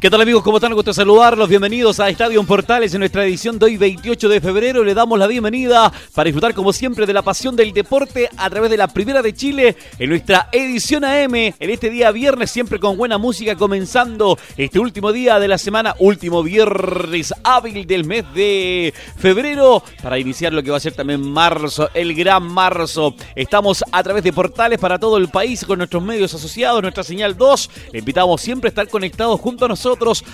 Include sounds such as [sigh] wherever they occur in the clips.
¿Qué tal amigos? ¿Cómo están? Gusto saludarlos. Bienvenidos a Estadio Portales en nuestra edición de hoy 28 de febrero. Le damos la bienvenida para disfrutar como siempre de la pasión del deporte a través de la Primera de Chile en nuestra edición AM en este día viernes siempre con buena música comenzando este último día de la semana, último viernes hábil del mes de febrero para iniciar lo que va a ser también marzo, el gran marzo. Estamos a través de portales para todo el país con nuestros medios asociados, nuestra señal 2. Le invitamos siempre a estar conectados junto a nosotros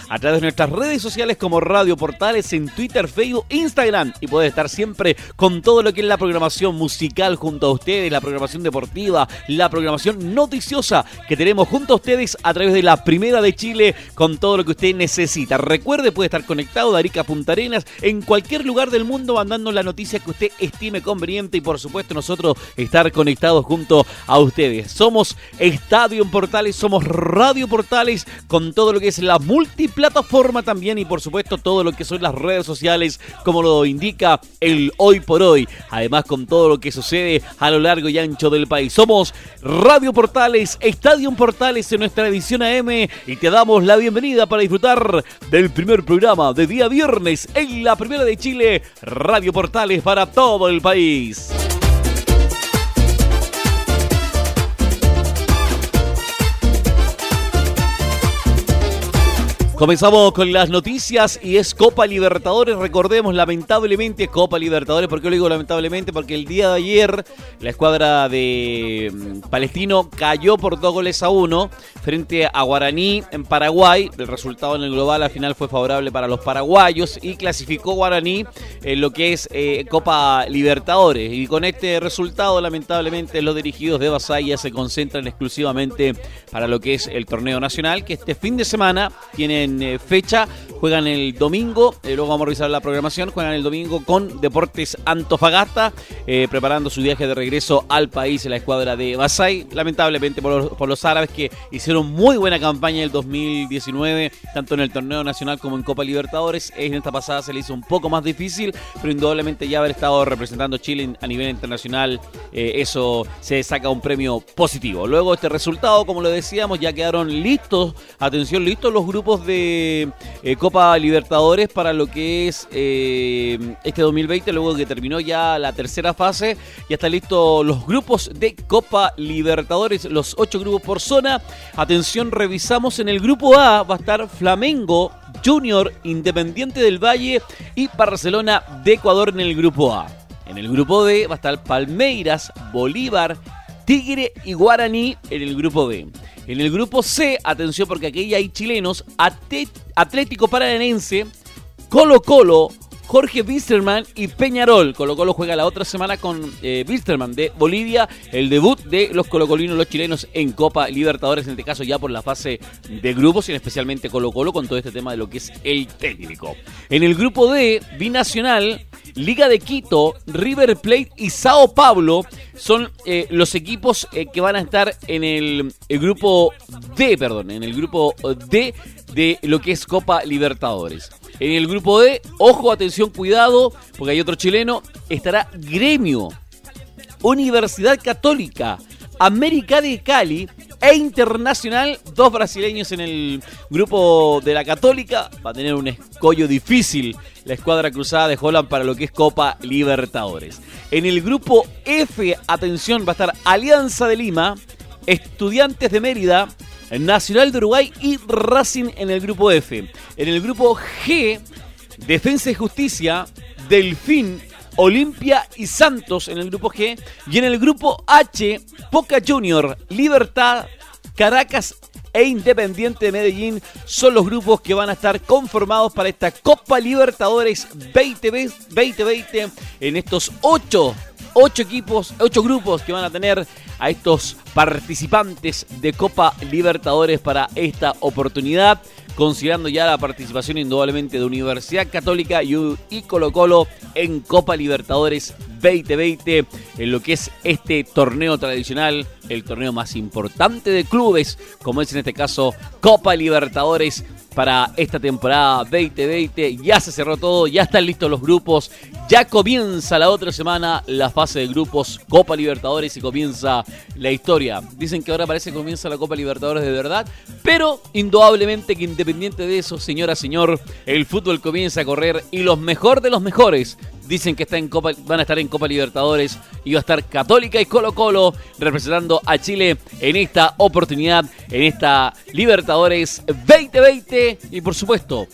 a través de nuestras redes sociales como Radio Portales en Twitter, Facebook, Instagram y puede estar siempre con todo lo que es la programación musical junto a ustedes, la programación deportiva, la programación noticiosa que tenemos junto a ustedes a través de la Primera de Chile con todo lo que usted necesita. Recuerde, puede estar conectado de Arica Punta Arenas en cualquier lugar del mundo mandando la noticia que usted estime conveniente y por supuesto nosotros estar conectados junto a ustedes. Somos Estadio Portales, somos Radio Portales con todo lo que es la multiplataforma también y por supuesto todo lo que son las redes sociales como lo indica el hoy por hoy. Además con todo lo que sucede a lo largo y ancho del país. Somos Radio Portales, Estadio Portales en nuestra edición AM y te damos la bienvenida para disfrutar del primer programa de día viernes en la primera de Chile, Radio Portales para todo el país. Comenzamos con las noticias y es Copa Libertadores. Recordemos, lamentablemente, Copa Libertadores. ¿Por qué lo digo lamentablemente? Porque el día de ayer la escuadra de mm, Palestino cayó por dos goles a uno frente a Guaraní en Paraguay. El resultado en el global al final fue favorable para los paraguayos y clasificó Guaraní en lo que es eh, Copa Libertadores. Y con este resultado, lamentablemente, los dirigidos de Basaya se concentran exclusivamente para lo que es el torneo nacional, que este fin de semana eh, fecha. Juegan el domingo, eh, luego vamos a revisar la programación. Juegan el domingo con Deportes Antofagasta, eh, preparando su viaje de regreso al país en la escuadra de Basay. Lamentablemente por los, árabes que hicieron muy buena campaña en el 2019, tanto en el torneo nacional como en Copa Libertadores. En esta pasada se le hizo un poco más difícil, pero indudablemente ya haber estado representando Chile a nivel internacional, eso se saca un premio positivo. Luego este resultado, como lo decíamos, ya quedaron listos, atención, listos los grupos de eh, Copa Libertadores para lo que es eh, este 2020, luego que terminó ya la tercera fase. Ya están listos los grupos de Copa Libertadores, los ocho grupos por zona. Atención, revisamos en el grupo A, va a estar Flamengo, Junior, Independiente del Valle y Barcelona de Ecuador en el grupo A. En el grupo B va a estar Palmeiras, Bolívar, Tigre y Guaraní en el grupo B. En el grupo C, atención porque aquí hay chilenos, Atlético Paranense, Colo Colo, Jorge Wisterman y Peñarol. Colo Colo juega la otra semana con eh, de Bolivia, el debut de los colocolinos, los chilenos en Copa Libertadores, en este caso ya por la fase de grupos y especialmente Colo Colo con todo este tema de lo que es el técnico. En el grupo D, Binacional, Liga de Quito, River Plate y Sao Paulo son eh, los equipos eh, que van a estar en el, el, grupo D, perdón, en el grupo D de lo que es Copa Libertadores. En el grupo D, ojo, atención, cuidado, porque hay otro chileno, estará Gremio, Universidad Católica, América de Cali e Internacional, dos brasileños en el grupo de la Católica. Va a tener un escollo difícil la escuadra cruzada de Holland para lo que es Copa Libertadores. En el grupo F, atención, va a estar Alianza de Lima, Estudiantes de Mérida, Nacional de Uruguay y Racing en el grupo F. En el grupo G, Defensa y Justicia, Delfín, Olimpia y Santos en el grupo G. Y en el grupo H, Poca Junior, Libertad, Caracas e Independiente de Medellín son los grupos que van a estar conformados para esta Copa Libertadores 2020 en estos ocho, ocho equipos, ocho grupos que van a tener a estos participantes de Copa Libertadores para esta oportunidad considerando ya la participación indudablemente de Universidad Católica y, Colo Colo en Copa Libertadores 2020, en lo que es este torneo tradicional, el torneo más importante de clubes, como es en este caso Copa Libertadores para esta temporada 2020. Ya se cerró todo, ya están listos los grupos, ya comienza la otra semana la fase de grupos Copa Libertadores y comienza la historia. Dicen que ahora parece que comienza la Copa Libertadores de verdad, pero indudablemente que independiente de eso, señora, señor, el fútbol comienza a correr y los mejor de los mejores dicen que está en Copa, van a estar en Copa Libertadores y va a estar Católica y Colo Colo representando a Chile en esta oportunidad, en esta Libertadores 2020 y por supuesto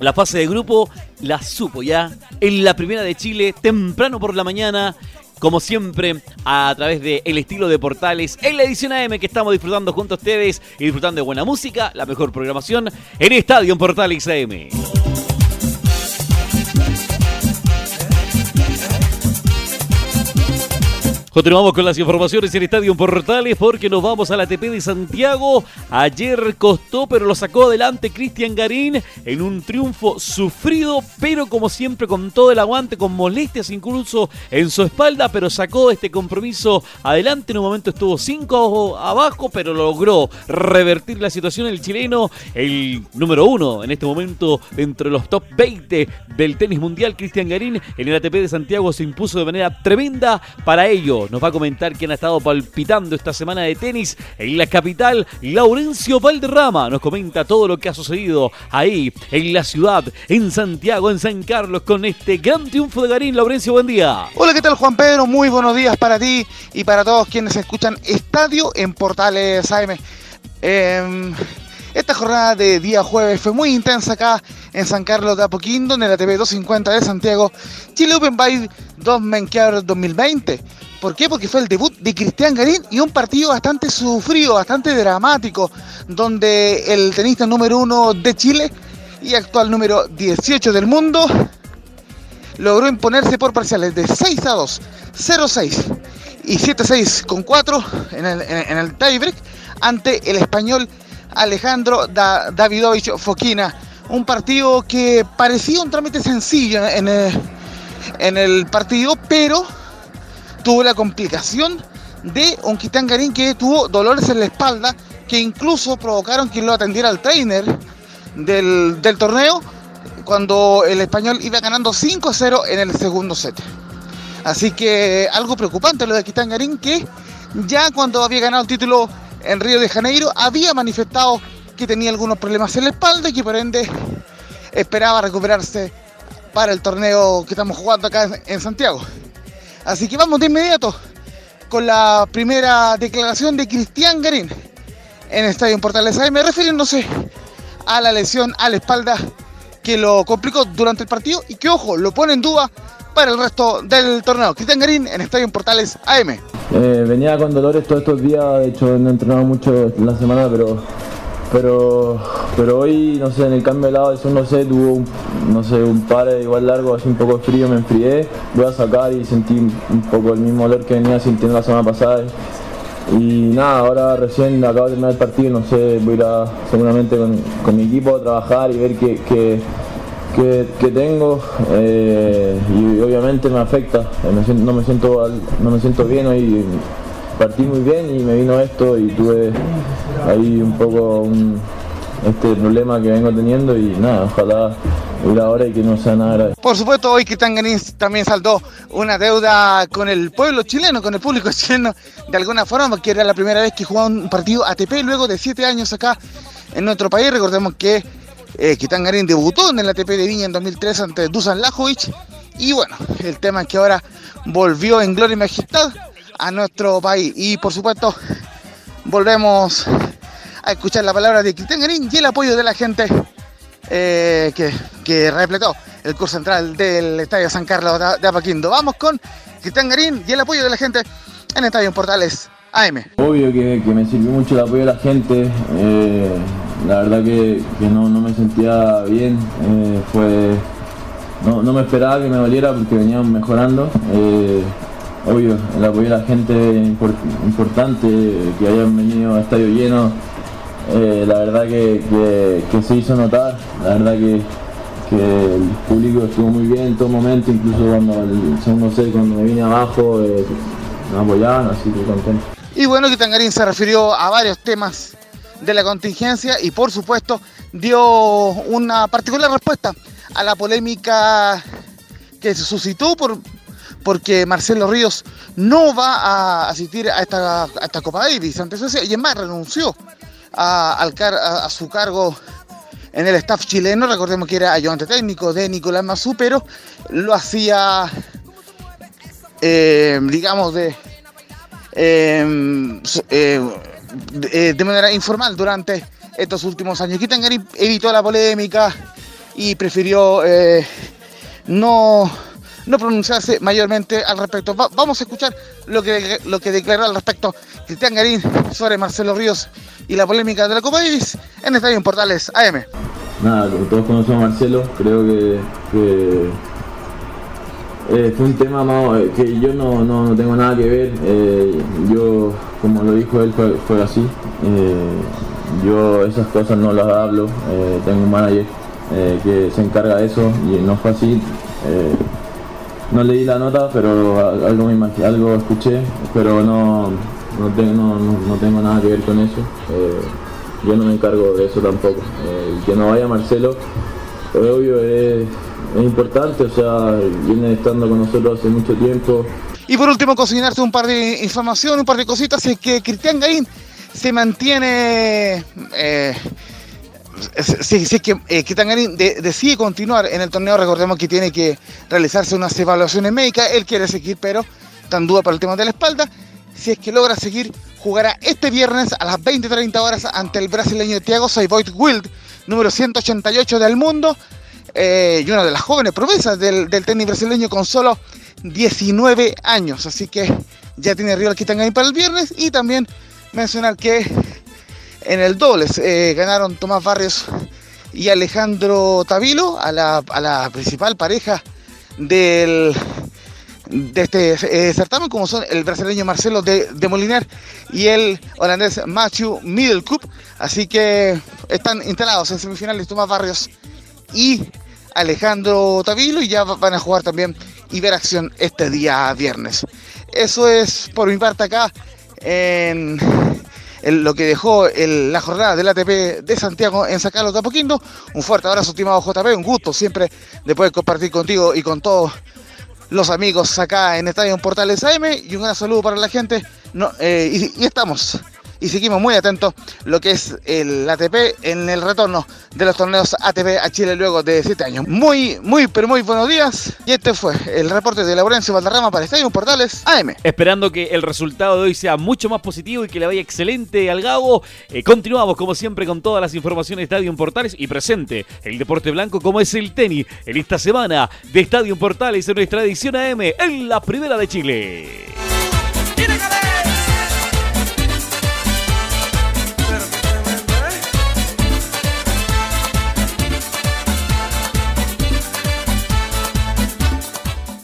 la fase de grupo la supo ya en la primera de Chile temprano por la mañana como siempre, a través de El Estilo de Portales, en la edición AM que estamos disfrutando junto a ustedes y disfrutando de buena música, la mejor programación en Estadio Portales AM. Continuamos con las informaciones en Estadio Portales porque nos vamos a la ATP de Santiago. Ayer costó, pero lo sacó adelante Cristian Garín en un triunfo sufrido, pero como siempre con todo el aguante, con molestias incluso en su espalda, pero sacó este compromiso adelante. En un momento estuvo 5 abajo, pero logró revertir la situación el chileno, el número uno en este momento entre los top 20 del tenis mundial. Cristian Garín en el ATP de Santiago se impuso de manera tremenda para ello nos va a comentar quién ha estado palpitando esta semana de tenis en la capital. Laurencio Valderrama nos comenta todo lo que ha sucedido ahí en la ciudad, en Santiago, en San Carlos, con este gran triunfo de Garín. Laurencio, buen día. Hola, ¿qué tal Juan Pedro? Muy buenos días para ti y para todos quienes escuchan Estadio en Portales AM. Em, esta jornada de día jueves fue muy intensa acá en San Carlos de Apoquindo, en la TV 250 de Santiago, Chile Open by 2 Menkear 2020. ¿Por qué? Porque fue el debut de Cristian Garín y un partido bastante sufrido, bastante dramático, donde el tenista número uno de Chile y actual número 18 del mundo logró imponerse por parciales de 6 a 2, 0-6 y 7-6 con 4 en el, en el tiebreak ante el español Alejandro Davidovich Foquina. Un partido que parecía un trámite sencillo en el, en el partido, pero tuvo la complicación de un Kitán Garín que tuvo dolores en la espalda que incluso provocaron que lo atendiera al trainer del, torneo cuando el español iba ganando 5-0 en el segundo set. Así que algo preocupante lo de Kitán Garín que ya cuando había ganado el título en Río de Janeiro había manifestado que tenía algunos problemas en la espalda y que por ende esperaba recuperarse para el torneo que estamos jugando acá en Santiago. Así que vamos de inmediato con la primera declaración de Cristian Garín en Estadio Portales AM, refiriéndose a la lesión a la espalda que lo complicó durante el partido y que, ojo, lo pone en duda para el resto del torneo. Cristian Garín en Estadio Portales AM. Eh, venía con dolores todos estos días, de hecho no he entrenado mucho la semana, pero pero pero hoy no sé en el cambio de lado eso no sé tuvo un, no sé un par igual largo así un poco frío me enfrié voy a sacar y sentí un poco el mismo olor que venía sintiendo la semana pasada. Y nada ahora recién acabo de terminar el partido no sé voy a ir seguramente con, mi equipo a trabajar y ver qué, tengo eh, y obviamente me afecta eh, no me siento no me siento bien hoy partí muy bien y me vino esto y tuve ahí un poco este problema que vengo teniendo y nada, ojalá ir ahora y que no sea nada grave. Por supuesto, hoy Cristian Garín también saldó una deuda con el pueblo chileno, con el público [laughs] chileno, de alguna forma, porque era la primera vez que jugaba un partido ATP luego de siete años acá en nuestro país. Recordemos que eh, debutó en el ATP de Viña en 2003 ante Dusan Lajovic. Y bueno, el tema es que ahora volvió en gloria y majestad a nuestro país. Y por supuesto, volvemos a escuchar la palabra de Cristian Garín y el apoyo de la gente eh, que, que, repletó el curso central del Estadio San Carlos de, Apaquindo. Vamos con Cristian Garín y el apoyo de la gente en Estadio Portales AM. Obvio que, me sirvió mucho el apoyo de la gente. Eh, la verdad que, no, me sentía bien. Eh, fue no, no, me esperaba que me doliera porque veníamos mejorando obvio, el apoyo de la gente importante, que hayan venido a estadio lleno, eh, la verdad que, se hizo notar, la verdad que, el público estuvo muy bien en todo momento, incluso cuando el segundo set, cuando me vine abajo, eh, me apoyaban, así que contento. Y bueno, que Tangarín se refirió a varios temas de la contingencia y por supuesto dio una particular respuesta a la polémica que se suscitó por, porque Marcelo Ríos no va a asistir a esta, Copa Davis antes y más renunció a, su cargo en el staff chileno, recordemos que era ayudante técnico de Nicolás Mazú, pero lo hacía, eh, digamos, de, eh, eh, de manera informal durante estos últimos años. Kitangari evitó la polémica y prefirió no, no pronunciarse mayormente al respecto. vamos a escuchar lo que, lo que declaró al respecto Cristian Garín sobre Marcelo Ríos y la polémica de la Copa Davis en Estadio Portales AM. Nada, todos conocemos a Marcelo, creo que, eh, fue un tema eh, que yo no, tengo nada que ver. Eh, yo, como lo dijo él, fue, así. yo esas cosas no las hablo. tengo un manager que se encarga de eso y no fue así. No leí la nota, pero algo, me algo escuché, pero no, no tengo, no, tengo nada que ver con eso. Eh, yo no me encargo de eso tampoco. Eh, que no vaya Marcelo, obvio es, importante, o sea, viene estando con nosotros hace mucho tiempo. Y por último, cocinarse un par de información, un par de cositas, es que Cristian Garín se mantiene... Eh, si, es que eh, Garín decide continuar en el torneo, recordemos que tiene que realizarse unas evaluaciones médicas, él quiere seguir, pero tan duda para el tema de la espalda si es que logra seguir, jugará este viernes a las 20.30 horas ante el brasileño Thiago Seibold Wild, número 188 del mundo, eh, y una de las jóvenes promesas del, tenis brasileño con solo 19 años. Así que ya tiene rival ahí para el viernes. Y también mencionar que en el dobles eh, ganaron Tomás Barrios y Alejandro Tavilo a la principal pareja del de este eh, certamen, como son el brasileño Marcelo de, de, Molinar y el holandés Matthew Middelkoop. Así que están instalados en semifinales Tomás Barrios y Alejandro Tavilo y ya van a jugar también y ver acción este día viernes. Eso es por mi parte acá en, lo que dejó la jornada del ATP de Santiago en San Carlos de Apoquindo. Un fuerte abrazo, estimado JP, un gusto siempre de poder compartir contigo y con todos los amigos acá en Estadio Portales AM y un gran saludo para la gente. No, eh, y, estamos y seguimos muy atentos lo que es el ATP en el retorno de los torneos ATP a Chile luego de 7 años. Muy, muy, pero muy buenos días. Y este fue el reporte de Laurencio Valderrama para Estadio Portales AM. Esperando que el resultado de hoy sea mucho más positivo y que le vaya excelente al Gago. Eh, continuamos como siempre con todas las informaciones de Estadio Portales y presente el deporte blanco como es el tenis en esta semana de Estadio Portales en nuestra edición AM en la primera de Chile.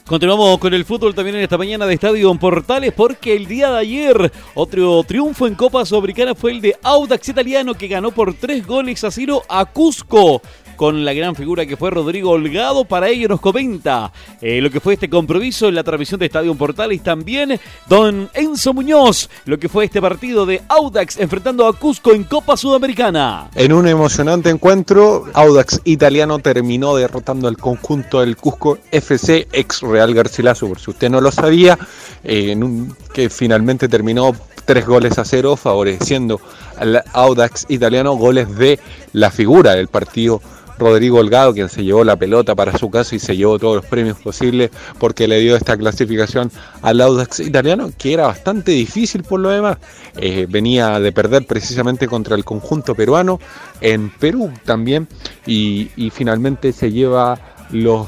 Continuamos con el fútbol también en esta mañana de Estadio Portales porque el día de ayer otro triunfo en Copa Sudamericana fue el de Audax Italiano que ganó por tres goles a cero a Cusco con la gran figura que fue Rodrigo Holgado. Para ello nos comenta eh, lo que fue este compromiso en la transmisión de Estadio Portales. También don Enzo Muñoz, lo que fue este partido de Audax enfrentando a Cusco en Copa Sudamericana. En un emocionante encuentro, Audax italiano terminó derrotando al conjunto del Cusco FC ex Real Garcilaso, por si usted no lo sabía, eh, en un, que finalmente terminó tres goles a cero, favoreciendo al Audax italiano, goles de la figura del partido Rodrigo Holgado, quien se llevó la pelota para su casa y se llevó todos los premios posibles porque le dio esta clasificación al Audax italiano, que era bastante difícil por lo demás. Eh, venía de perder precisamente contra el conjunto peruano en Perú también y, y finalmente se lleva los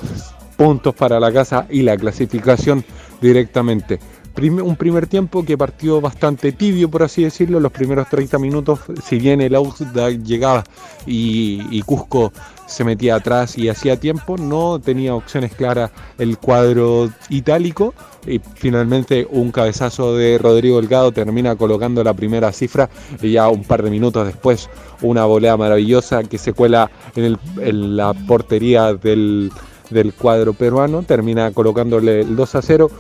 puntos para la casa y la clasificación directamente. Un primer tiempo que partió bastante tibio, por así decirlo. Los primeros 30 minutos, si bien el Audax llegaba y, Cusco se metía atrás y hacía tiempo, no tenía opciones claras el cuadro itálico y finalmente un cabezazo de Rodrigo Delgado termina colocando la primera cifra y ya un par de minutos después una volea maravillosa que se cuela en, en la portería del, del cuadro peruano, termina colocándole el 2 a 0,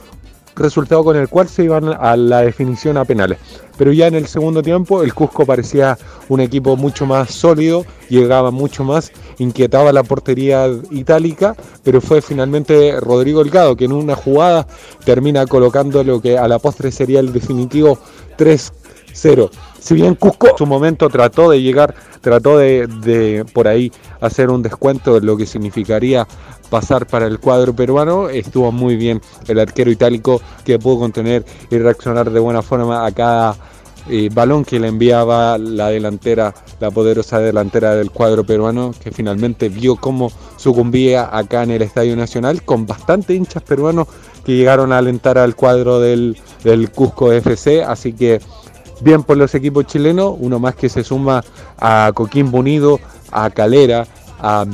resultado con el cual se iban a la definición a penales. Pero ya en el segundo tiempo el Cusco parecía un equipo mucho más sólido, llegaba mucho más, inquietaba la portería itálica, pero fue finalmente Rodrigo Delgado que en una jugada termina colocando lo que a la postre sería el definitivo 3-0. Si bien Cusco en su momento trató de llegar, trató de por ahí hacer un descuento de lo que significaría pasar para el cuadro peruano. Estuvo muy bien el arquero itálico que pudo contener y reaccionar de buena forma a cada eh, balón que le enviaba la delantera, la poderosa delantera del cuadro peruano, que finalmente vio cómo sucumbía acá en el Estadio Nacional, con bastante hinchas peruanos que llegaron a alentar al cuadro del, del Cusco FC. Así que bien por los equipos chilenos, uno más que se suma a Coquimbo Unido, a Calera, a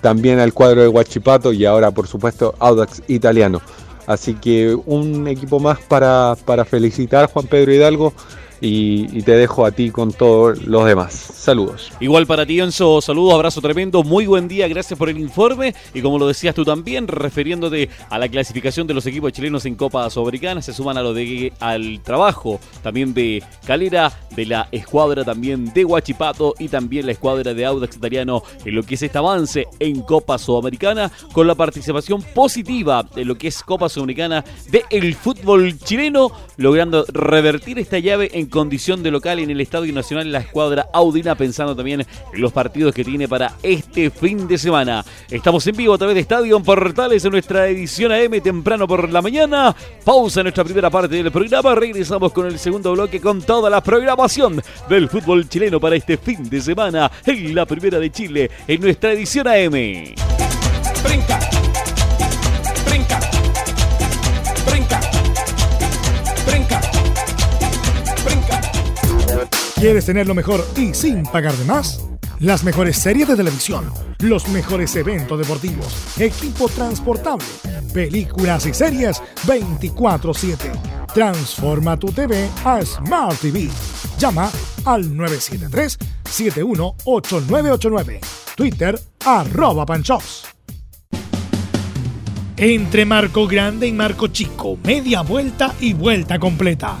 también al cuadro de Huachipato y ahora por supuesto Audax italiano. Así que un equipo más para, para felicitar Juan Pedro Hidalgo y, te dejo a ti con todos los demás. Saludos. Igual para ti, Enzo, saludos, abrazo tremendo, muy buen día, gracias por el informe y como lo decías tú también, refiriéndote a la clasificación de los equipos chilenos en Copa Sudamericana, se suman a lo de al trabajo también de Calera, de la escuadra también de Huachipato y también la escuadra de Audax Italiano en lo que es este avance en Copa Sudamericana con la participación positiva de lo que es Copa Sudamericana del el fútbol chileno, logrando revertir esta llave en condición de local en el Estadio Nacional la escuadra Audina, pensando también en los partidos que tiene para este fin de semana. Estamos en vivo a través de Estadio Portales en nuestra edición AM temprano por la mañana. Pausa nuestra primera parte del programa. Regresamos con el segundo bloque con toda la programación del fútbol chileno para este fin de semana en la primera de Chile en nuestra edición AM. Brinca. ¿Quieres tener lo mejor y sin pagar de más? Las mejores series de televisión, los mejores eventos deportivos, equipo transportable, películas y series 24/7. Transforma tu TV a Smart TV. Llama al 973-718989. Twitter arroba panchops. Entre Marco Grande y Marco Chico, media vuelta y vuelta completa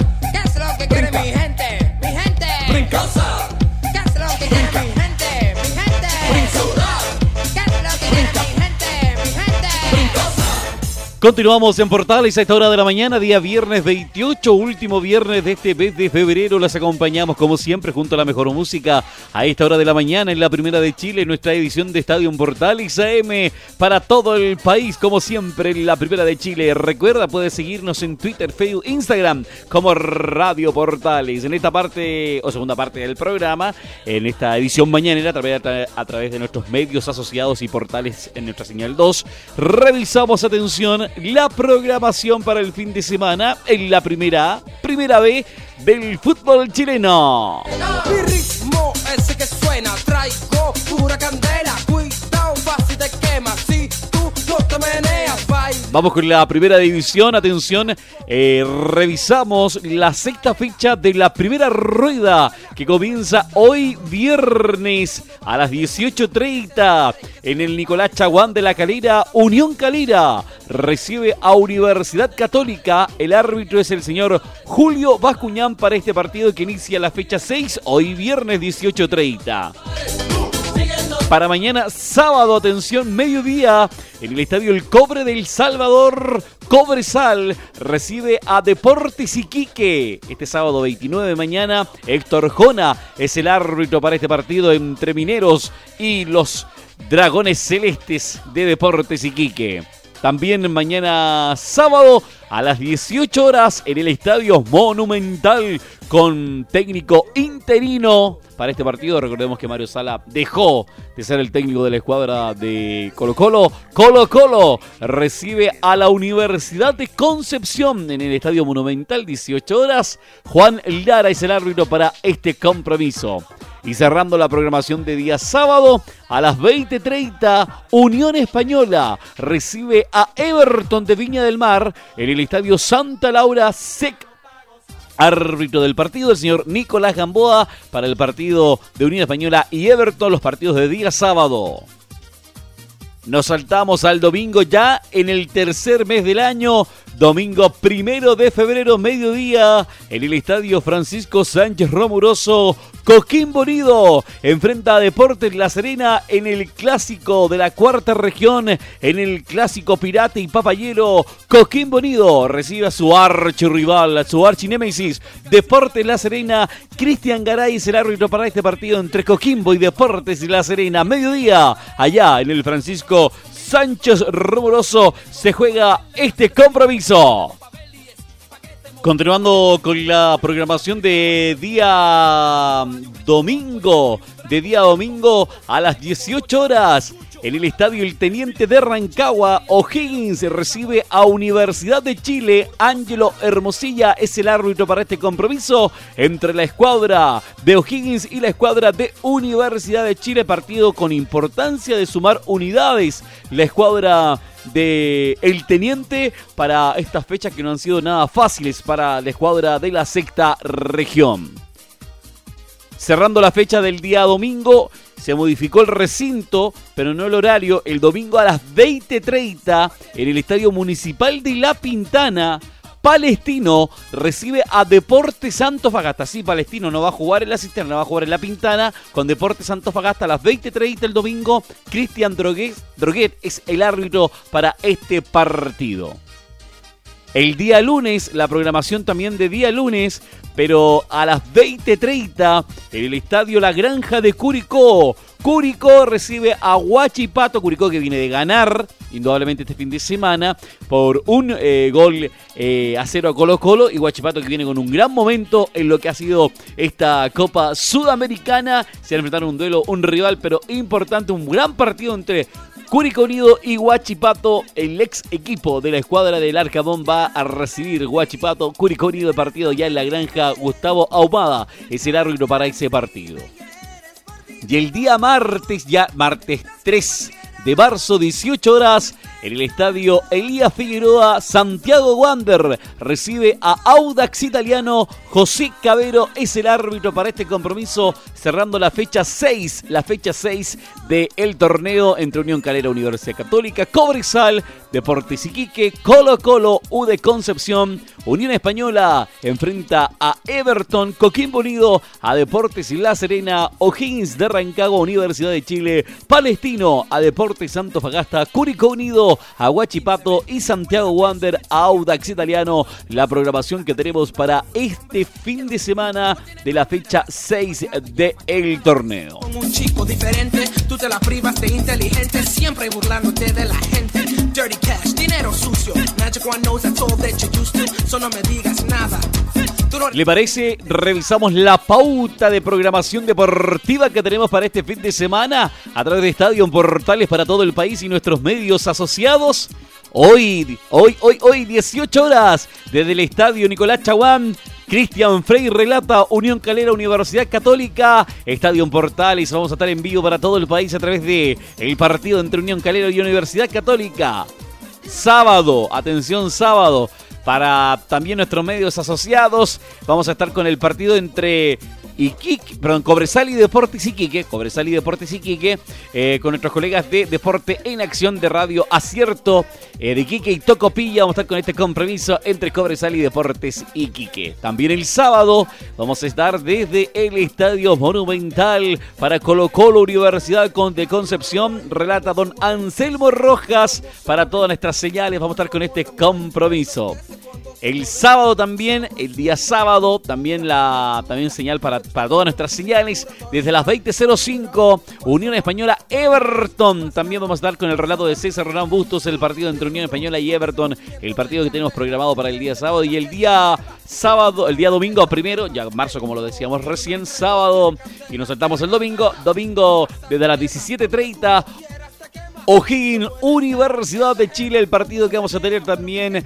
Continuamos en Portales a esta hora de la mañana, día viernes 28, último viernes de este mes de febrero. Las acompañamos como siempre junto a la mejor música a esta hora de la mañana en la primera de Chile, nuestra edición de Estadio en Portales AM para todo el país, como siempre en la primera de Chile. Recuerda, puedes seguirnos en Twitter, Facebook, Instagram como Radio Portales. En esta parte o segunda parte del programa, en esta edición mañanera a través, a través de nuestros medios asociados y portales en nuestra señal 2, revisamos atención la programación para el fin de semana en la primera primera B del fútbol chileno. Mi ritmo ese que suena, traigo pura candela, Vamos con la primera división. Atención, eh, revisamos la sexta fecha de la primera rueda que comienza hoy viernes a las 18.30 en el Nicolás Chaguán de la Calera. Unión Calera recibe a Universidad Católica. El árbitro es el señor Julio Bascuñán para este partido que inicia la fecha 6, hoy viernes 18.30 para mañana sábado, atención, mediodía, en el estadio El Cobre del Salvador. Cobresal recibe a Deportes Iquique. Este sábado 29 de mañana, Héctor Jona es el árbitro para este partido entre Mineros y los Dragones Celestes de Deportes Iquique. También mañana sábado a las 18 horas en el Estadio Monumental con técnico interino para este partido. Recordemos que Mario Sala dejó de ser el técnico de la escuadra de Colo Colo. Colo Colo recibe a la Universidad de Concepción en el Estadio Monumental, 18 horas. Juan Lara es el árbitro para este compromiso. Y cerrando la programación de día sábado, a las 20.30, Unión Española recibe a Everton de Viña del Mar en el Estadio Santa Laura SEC árbitro del partido, el señor Nicolás Gamboa, para el partido de Unión Española y Everton, los partidos de día sábado. Nos saltamos al domingo ya en el tercer mes del año, domingo primero de febrero, mediodía, en el estadio Francisco Sánchez Romuroso, Coquimbo Unido enfrenta a Deportes La Serena en el clásico de la cuarta región, en el clásico Pirata y Papayero. Coquimbo Unido recibe a su archirrival, a su archinémesis, Deportes La Serena. Cristian Garay es el árbitro para este partido entre Coquimbo y Deportes La Serena. Mediodía, allá en el Francisco Sánchez Rumoroso se juega este compromiso. Continuando con la programación de día domingo, de día domingo a las 18 horas. En el estadio El Teniente de Rancagua, O'Higgins recibe a Universidad de Chile. Ángelo Hermosilla es el árbitro para este compromiso entre la escuadra de O'Higgins y la escuadra de Universidad de Chile. Partido con importancia de sumar unidades. La escuadra de El Teniente para estas fechas que no han sido nada fáciles para la escuadra de la sexta región. Cerrando la fecha del día domingo, se modificó el recinto, pero no el horario. El domingo a las 20.30 en el Estadio Municipal de La Pintana. Palestino recibe a Deportes Antofagasta. Sí, Palestino no va a jugar en la cisterna, va a jugar en la Pintana con Deportes Antofagasta a las 20.30 el domingo. Cristian Droguet, Droguet es el árbitro para este partido. El día lunes, la programación también de día lunes, pero a las 20.30 en el estadio La Granja de Curicó. Curicó recibe a Huachipato, Curicó que viene de ganar, indudablemente este fin de semana, por un eh, gol eh, a cero a Colo Colo y Huachipato que viene con un gran momento en lo que ha sido esta Copa Sudamericana. Se enfrentaron un duelo, un rival, pero importante, un gran partido entre Curicó Unido y Huachipato, el ex equipo de la escuadra del Arcabón va a recibir Huachipato. Curicó Unido partido ya en la granja. Gustavo Ahumada es el árbitro para ese partido. Y el día martes, ya martes 3 de marzo, 18 horas, en el estadio Elías Figueroa, Santiago Wander recibe a Audax Italiano. José Cabero es el árbitro para este compromiso, cerrando la fecha 6, la fecha 6 del torneo entre Unión Calera, Universidad Católica, Cobresal, Deportes Iquique, Colo Colo, U de Concepción, Unión Española enfrenta a Everton, Coquimbo Unido, a Deportes La Serena, O'Higgins de Rancagua, Universidad de Chile, Palestino, a Deportes Santo Fagasta, Curicó Unido, a Huachipato y Santiago Wander, a Audax Italiano. La programación que tenemos para este fin de semana de la fecha 6 del torneo. Con un chico diferente, tú te la privas de inteligente, siempre burlándote de la gente. Dirty cash, dinero sucio. Magic one knows that's all that you used to, me digas nada. ¿Le parece? Revisamos la pauta de programación deportiva que tenemos para este fin de semana a través de Estadio Portales para todo el país y nuestros medios asociados. Hoy, hoy, hoy, hoy, 18 horas desde el Estadio Nicolás Chaguán. Cristian Frey relata Unión Calera Universidad Católica, Estadio Portales. Vamos a estar en vivo para todo el país a través de el partido entre Unión Calera y Universidad Católica. Sábado, atención sábado, para también nuestros medios asociados. Vamos a estar con el partido entre Iquique, perdón, Cobresal y Deportes Iquique, Cobresal y Deportes Iquique, eh, con nuestros colegas de Deporte en Acción de Radio Acierto eh, de Iquique y Tocopilla. Vamos a estar con este compromiso entre Cobresal y Deportes Iquique. También el sábado vamos a estar desde el Estadio Monumental para Colo Colo Universidad de Concepción. Relata don Anselmo Rojas para todas nuestras señales. Vamos a estar con este compromiso. El sábado también, el día sábado, también la también señal para, para todas nuestras señales. Desde las 20.05, Unión Española Everton. También vamos a estar con el relato de César Ronald Bustos, el partido entre Unión Española y Everton, el partido que tenemos programado para el día sábado. Y el día sábado, el día domingo primero, ya marzo como lo decíamos recién, sábado, y nos saltamos el domingo, domingo desde las 17.30. O'Higgins, Universidad de Chile, el partido que vamos a tener también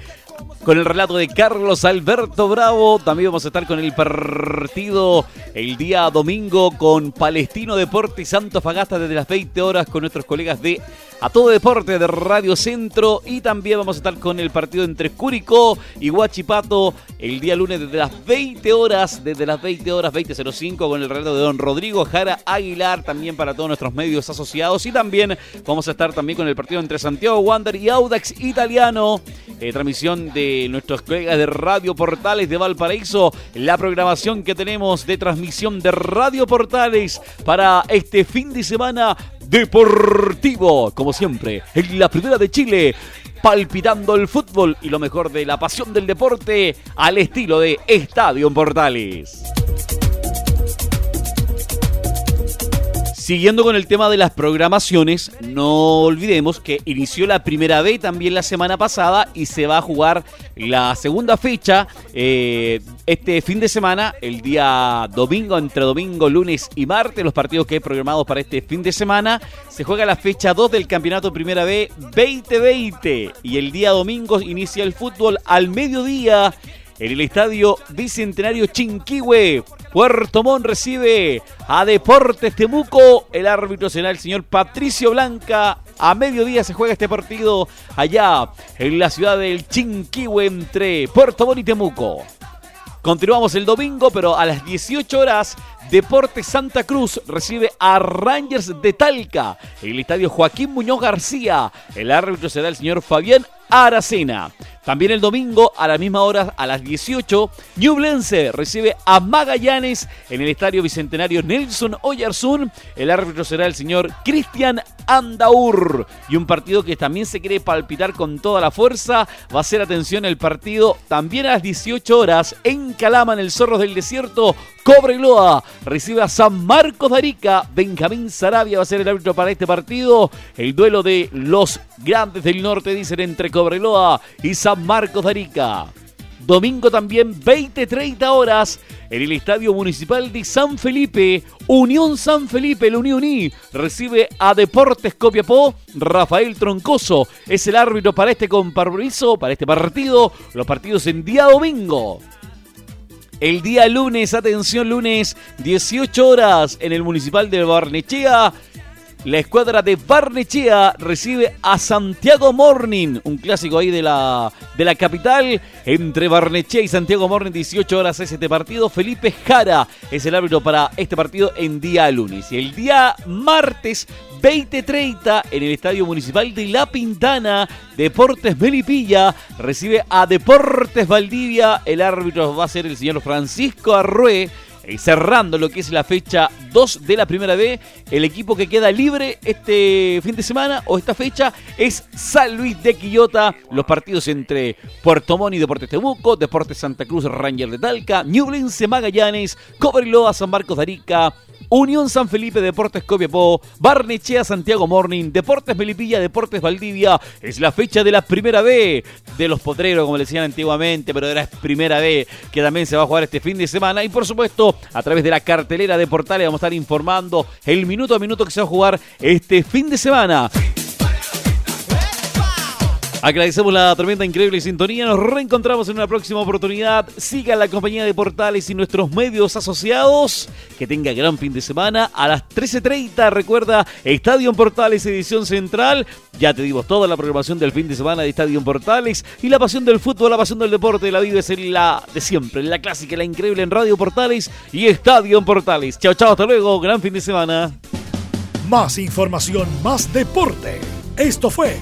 con el relato de Carlos Alberto Bravo. También vamos a estar con el partido el día domingo con Palestino Deporte y Santo Fagasta desde las 20 horas con nuestros colegas de A Todo Deporte de Radio Centro. Y también vamos a estar con el partido entre Curicó y Huachipato el día lunes desde las 20 horas, desde las 20 horas 20.05 con el relato de don Rodrigo Jara Aguilar también para todos nuestros medios asociados. Y también vamos a estar también con el partido entre Santiago Wander y Audax Italiano. Eh, transmisión de nuestros colegas de Radio Portales de Valparaíso, la programación que tenemos de transmisión de Radio Portales para este fin de semana deportivo, como siempre, en la primera de Chile, palpitando el fútbol y lo mejor de la pasión del deporte al estilo de Estadio Portales. Siguiendo con el tema de las programaciones, no olvidemos que inició la primera B también la semana pasada y se va a jugar la segunda fecha eh, este fin de semana, el día domingo, entre domingo, lunes y martes, los partidos que he programado para este fin de semana. Se juega la fecha 2 del Campeonato Primera B 2020 y el día domingo inicia el fútbol al mediodía en el estadio Bicentenario Chinquihue. Puerto Montt recibe a Deportes Temuco. El árbitro será el señor Patricio Blanca. A mediodía se juega este partido allá en la ciudad del Chinquihue entre Puerto Montt y Temuco. Continuamos el domingo, pero a las 18 horas, Deportes Santa Cruz recibe a Rangers de Talca en el estadio Joaquín Muñoz García. El árbitro será el señor Fabián Aracena. También el domingo, a la misma hora, a las 18, Ñublense recibe a Magallanes en el estadio bicentenario Nelson Oyarzún. El árbitro será el señor Cristian Andaur. Y un partido que también se quiere palpitar con toda la fuerza. Va a ser, atención, el partido también a las 18 horas en Calama, en el Zorros del Desierto. Cobreloa recibe a San Marcos de Arica. Benjamín Sarabia va a ser el árbitro para este partido. El duelo de los grandes del norte, dicen, entre Cobreloa y San Marcos Arica. Domingo también 20-30 horas en el Estadio Municipal de San Felipe. Unión San Felipe, el Unión I, recibe a Deportes Copiapó. Rafael Troncoso es el árbitro para este compromiso, para este partido. Los partidos en día domingo. El día lunes, atención, lunes, 18 horas en el Municipal de Barnechea. La escuadra de Barnechea recibe a Santiago Morning, un clásico ahí de la, de la capital. Entre Barnechea y Santiago Morning, 18 horas es este partido. Felipe Jara es el árbitro para este partido en día lunes. Y el día martes, 20:30, en el Estadio Municipal de La Pintana, Deportes Melipilla recibe a Deportes Valdivia. El árbitro va a ser el señor Francisco Arrué. Y cerrando lo que es la fecha 2 de la primera B, el equipo que queda libre este fin de semana o esta fecha es San Luis de Quillota. Los partidos entre Puerto Montt y Deportes Temuco, Deportes Santa Cruz, Ranger de Talca, Ñublense Magallanes, Cobreloa, San Marcos de Arica, Unión San Felipe, Deportes Copiapó, Barnechea, Santiago Morning, Deportes Melipilla, Deportes Valdivia. Es la fecha de la primera B de los potreros, como le decían antiguamente, pero era primera B que también se va a jugar este fin de semana. Y por supuesto, a través de la cartelera de Portales vamos a estar informando el minuto a minuto que se va a jugar este fin de semana. Agradecemos la tremenda, increíble sintonía. Nos reencontramos en una próxima oportunidad. Siga la compañía de Portales y nuestros medios asociados. Que tenga gran fin de semana. A las 13.30, recuerda, Estadio en Portales, edición central. Ya te dimos toda la programación del fin de semana de Estadio en Portales. Y la pasión del fútbol, la pasión del deporte, la vida es la de siempre. La clásica, la increíble en Radio Portales y Estadio en Portales. Chao, chao, hasta luego. Gran fin de semana. Más información, más deporte. Esto fue